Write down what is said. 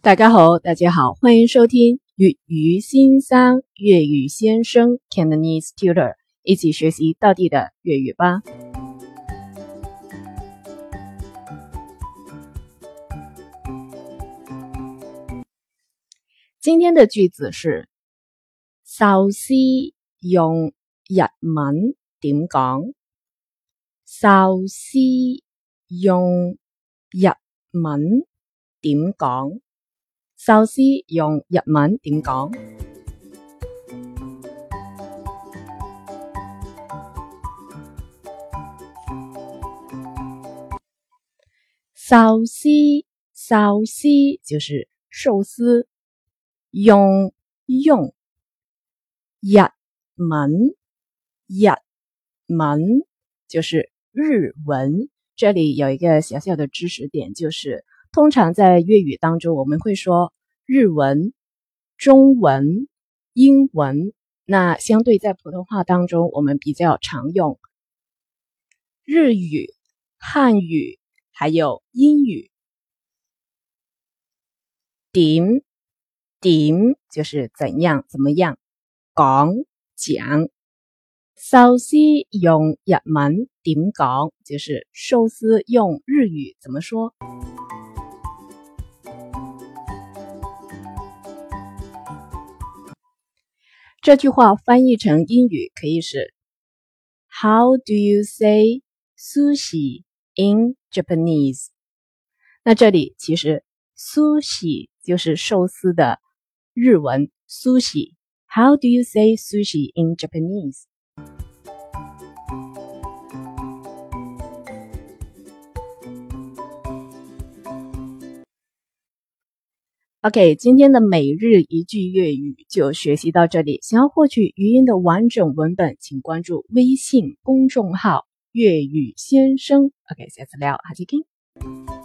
大家好，大家好，欢迎收听粤语先生粤语先生 Cantonese Tutor，一起学习到地的粤语吧。今天的句子是：寿司用日文点讲？寿司用日文点讲？寿司用日文点讲？寿司，寿司就是寿司。用用日文，日文就是日文。这里有一个小小的知识点，就是。通常在粤语当中，我们会说日文、中文、英文。那相对在普通话当中，我们比较常用日语、汉语还有英语。点点就是怎样怎么样讲讲。寿司用日文点讲，就是寿司用日语怎么说。这句话翻译成英语可以是 How do you say sushi in Japanese？那这里其实 sushi 就是寿司的日文 sushi。How do you say sushi in Japanese？OK，今天的每日一句粤语就学习到这里。想要获取语音的完整文本，请关注微信公众号“粤语先生”。OK，下次聊，下期见。